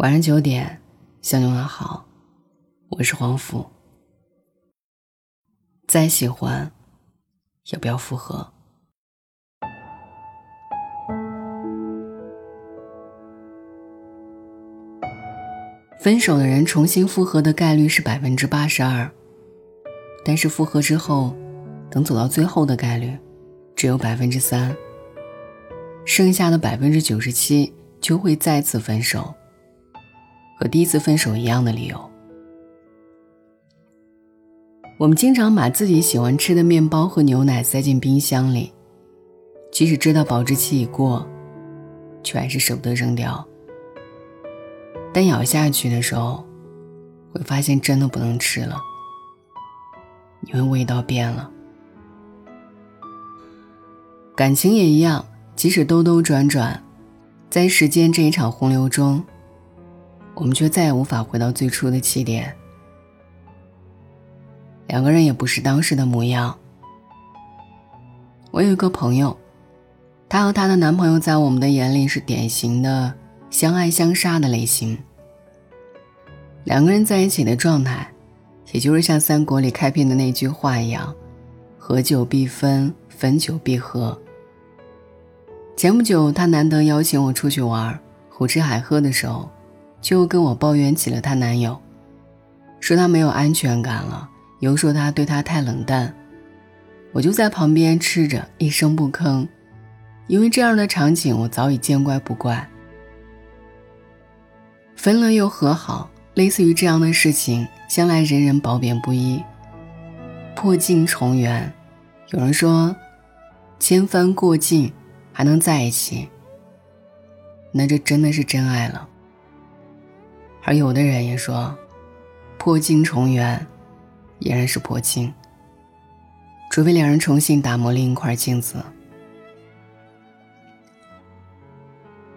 晚上九点，向你问好，我是黄甫。再喜欢，也不要复合。分手的人重新复合的概率是百分之八十二，但是复合之后，等走到最后的概率只有百分之三，剩下的百分之九十七就会再次分手。和第一次分手一样的理由。我们经常把自己喜欢吃的面包和牛奶塞进冰箱里，即使知道保质期已过，却还是舍不得扔掉。但咬下去的时候，会发现真的不能吃了，因为味道变了。感情也一样，即使兜兜转转，在时间这一场洪流中。我们却再也无法回到最初的起点，两个人也不是当时的模样。我有一个朋友，她和她的男朋友在我们的眼里是典型的相爱相杀的类型。两个人在一起的状态，也就是像三国里开篇的那句话一样：“合久必分，分久必合。”前不久，她难得邀请我出去玩，胡吃海喝的时候。就跟我抱怨起了她男友，说她没有安全感了，又说他对她太冷淡。我就在旁边吃着，一声不吭，因为这样的场景我早已见怪不怪。分了又和好，类似于这样的事情，向来人人褒贬不一。破镜重圆，有人说，千帆过尽还能在一起，那这真的是真爱了。而有的人也说，破镜重圆，依然是破镜。除非两人重新打磨另一块镜子。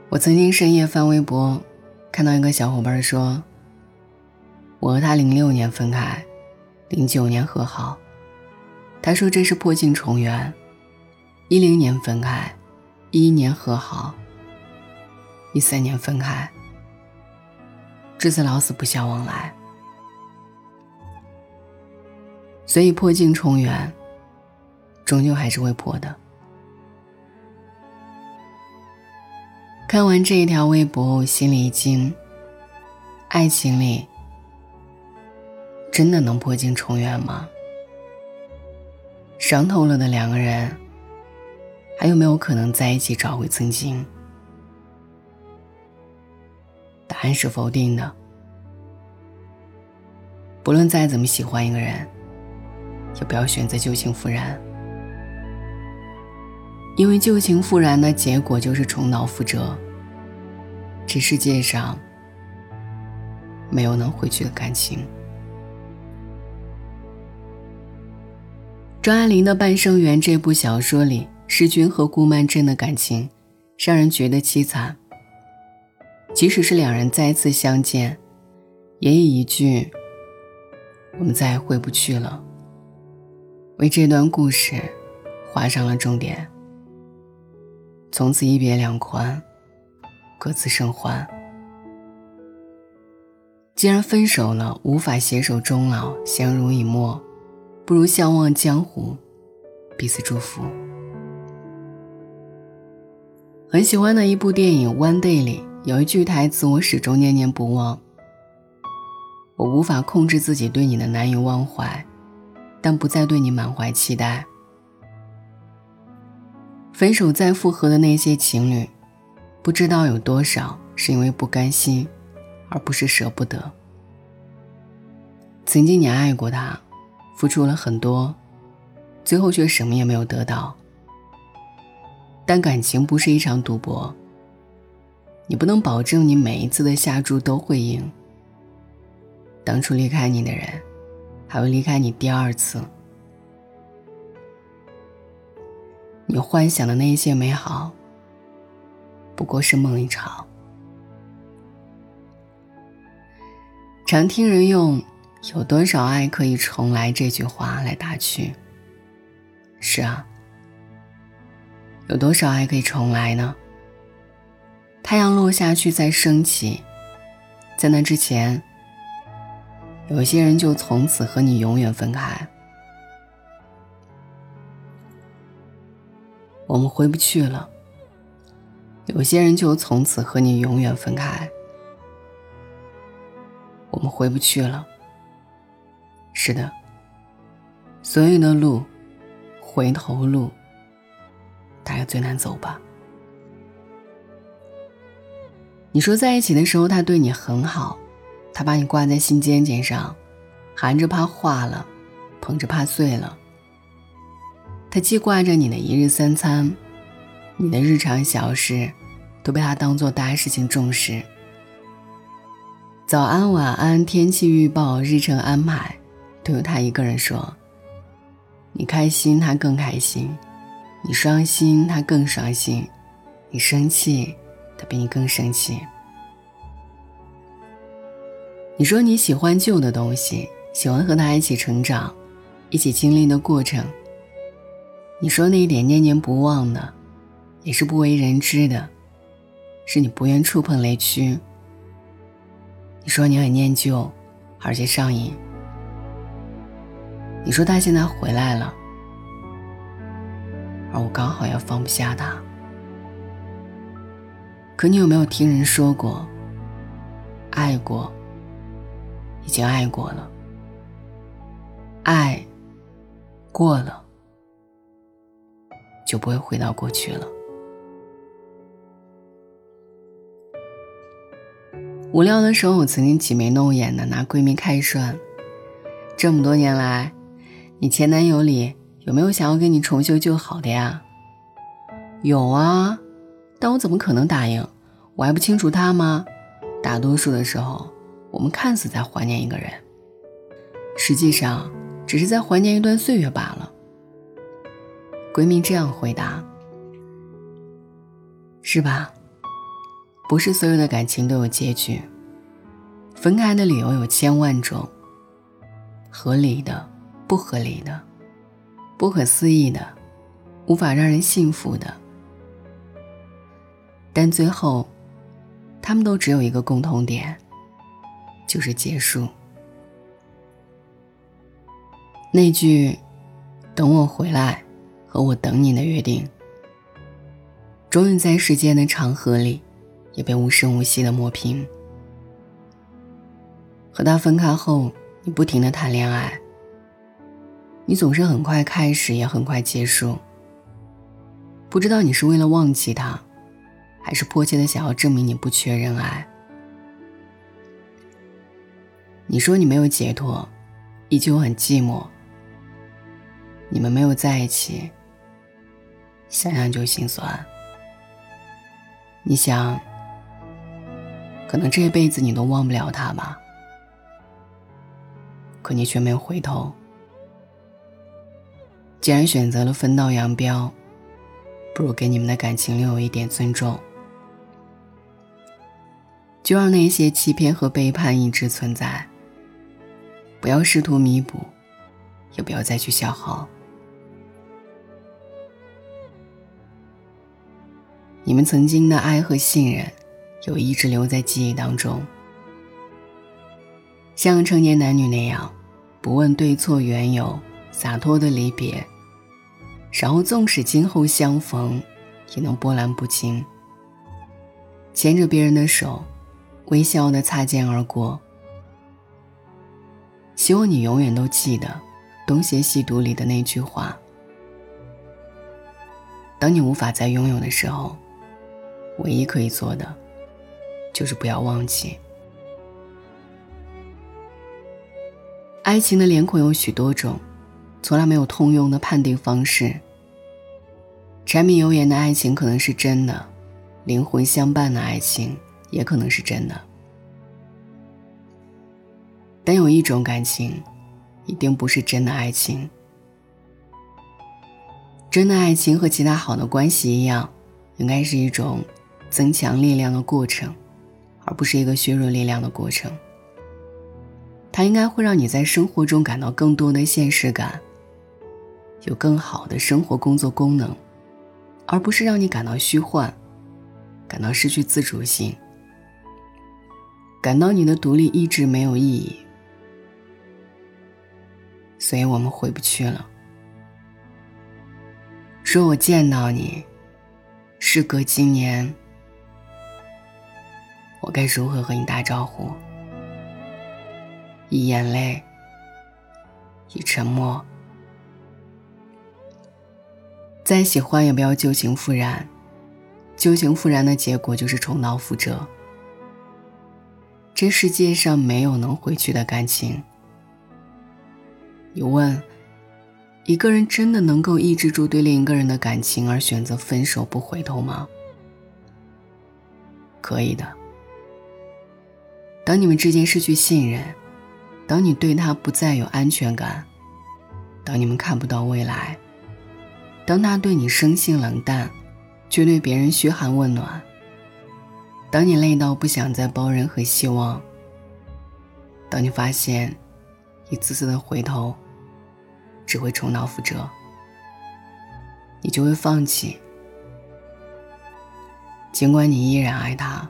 我曾经深夜翻微博，看到一个小伙伴说：“我和他零六年分开，零九年和好。”他说这是破镜重圆。一零年分开，一一年和好，一三年分开。至此老死不相往来，所以破镜重圆，终究还是会破的。看完这一条微博，我心里一惊：爱情里真的能破镜重圆吗？伤透了的两个人，还有没有可能在一起找回曾经？答案是否定的。不论再怎么喜欢一个人，也不要选择旧情复燃，因为旧情复燃的结果就是重蹈覆辙。这世界上没有能回去的感情。张爱玲的《半生缘》这部小说里，世君和顾曼桢的感情让人觉得凄惨。即使是两人再次相见，也以一句“我们再也回不去了”为这段故事画上了终点。从此一别两宽，各自生欢。既然分手了，无法携手终老，相濡以沫，不如相忘江湖，彼此祝福。很喜欢的一部电影《One Day》里。有一句台词我始终念念不忘。我无法控制自己对你的难以忘怀，但不再对你满怀期待。分手再复合的那些情侣，不知道有多少是因为不甘心，而不是舍不得。曾经你爱过他，付出了很多，最后却什么也没有得到。但感情不是一场赌博。你不能保证你每一次的下注都会赢。当初离开你的人，还会离开你第二次。你幻想的那一些美好，不过是梦一场。常听人用“有多少爱可以重来”这句话来打趣。是啊，有多少爱可以重来呢？太阳落下去再升起，在那之前，有些人就从此和你永远分开。我们回不去了。有些人就从此和你永远分开。我们回不去了。是的，所有的路，回头路，大概最难走吧。你说在一起的时候，他对你很好，他把你挂在心尖尖上，含着怕化了，捧着怕碎了。他记挂着你的一日三餐，你的日常小事，都被他当做大事情重视。早安、晚安、天气预报、日程安排，都由他一个人说。你开心，他更开心；你伤心，他更伤心；你生气，比你更生气。你说你喜欢旧的东西，喜欢和他一起成长，一起经历的过程。你说那一点念念不忘的，也是不为人知的，是你不愿触碰雷区。你说你很念旧，而且上瘾。你说他现在回来了，而我刚好要放不下他。可你有没有听人说过，爱过，已经爱过了，爱过了，就不会回到过去了。无聊的时候，我曾经挤眉弄眼的拿闺蜜开涮。这么多年来，你前男友里有没有想要跟你重修旧好的呀？有啊，但我怎么可能答应？我还不清楚他吗？大多数的时候，我们看似在怀念一个人，实际上只是在怀念一段岁月罢了。闺蜜这样回答：“是吧？”不是所有的感情都有结局。分开的理由有千万种，合理的、不合理的、不可思议的、无法让人信服的，但最后，他们都只有一个共同点，就是结束。那句“等我回来”和我等你的约定，终于在时间的长河里。也被无声无息的磨平。和他分开后，你不停的谈恋爱。你总是很快开始，也很快结束。不知道你是为了忘记他，还是迫切的想要证明你不缺人爱。你说你没有解脱，依旧很寂寞。你们没有在一起，想想就心酸。你想。可能这一辈子你都忘不了他吧，可你却没有回头。既然选择了分道扬镳，不如给你们的感情留有一点尊重，就让那些欺骗和背叛一直存在，不要试图弥补，也不要再去消耗。你们曾经的爱和信任。有一直留在记忆当中，像成年男女那样，不问对错缘由，洒脱的离别，然后纵使今后相逢，也能波澜不惊。牵着别人的手，微笑的擦肩而过。希望你永远都记得《东邪西毒》里的那句话：当你无法再拥有的时候，唯一可以做的。就是不要忘记，爱情的脸孔有许多种，从来没有通用的判定方式。柴米油盐的爱情可能是真的，灵魂相伴的爱情也可能是真的，但有一种感情，一定不是真的爱情。真的爱情和其他好的关系一样，应该是一种增强力量的过程。而不是一个削弱力量的过程。它应该会让你在生活中感到更多的现实感，有更好的生活工作功能，而不是让你感到虚幻，感到失去自主性。感到你的独立一直没有意义，所以我们回不去了。说我见到你，事隔今年，我该如何和你打招呼？以眼泪，以沉默。再喜欢也不要旧情复燃，旧情复燃的结果就是重蹈覆辙。这世界上没有能回去的感情。你问，一个人真的能够抑制住对另一个人的感情而选择分手不回头吗？可以的。当你们之间失去信任。当你对他不再有安全感，当你们看不到未来，当他对你生性冷淡，却对别人嘘寒问暖，当你累到不想再包任何希望，当你发现一次次的回头只会重蹈覆辙，你就会放弃。尽管你依然爱他，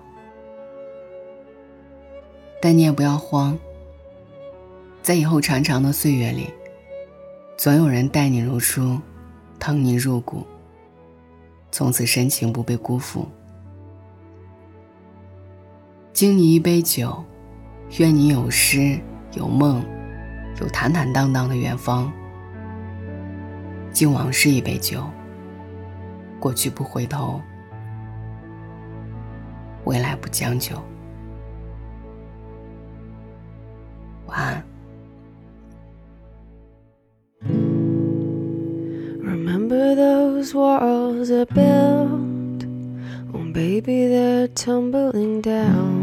但你也不要慌。在以后长长的岁月里，总有人待你如初，疼你入骨。从此深情不被辜负。敬你一杯酒，愿你有诗有梦，有坦坦荡荡的远方。敬往事一杯酒，过去不回头，未来不将就。晚安。Remember those walls are built, oh baby, they're tumbling down.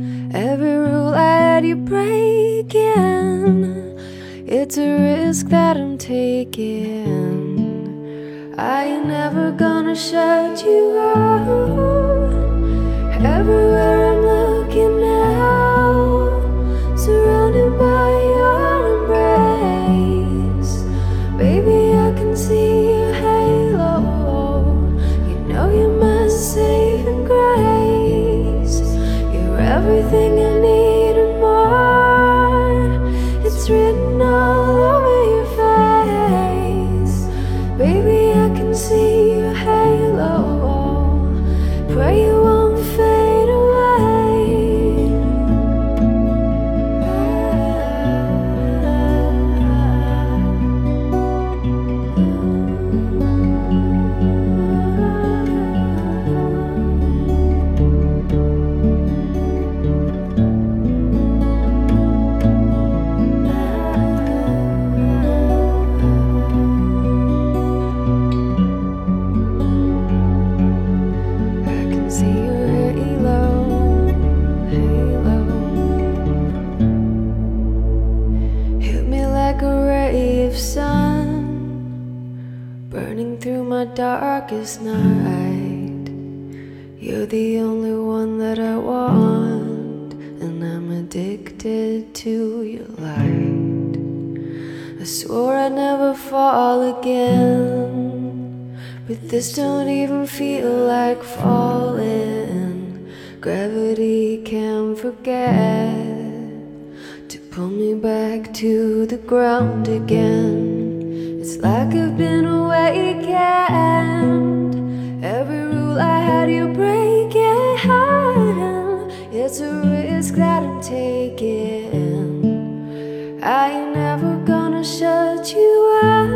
Every rule I had you breaking. It's a risk that I'm taking. I ain't never gonna shut you out. Everywhere I'm looking darkest night. You're the only one that I want, and I'm addicted to your light. I swore I'd never fall again, but this don't even feel like falling. Gravity can't forget pull me back to the ground again. It's like I've been awakened. Every rule I had you break breaking. It's a risk that I'm taking. I ain't never gonna shut you out.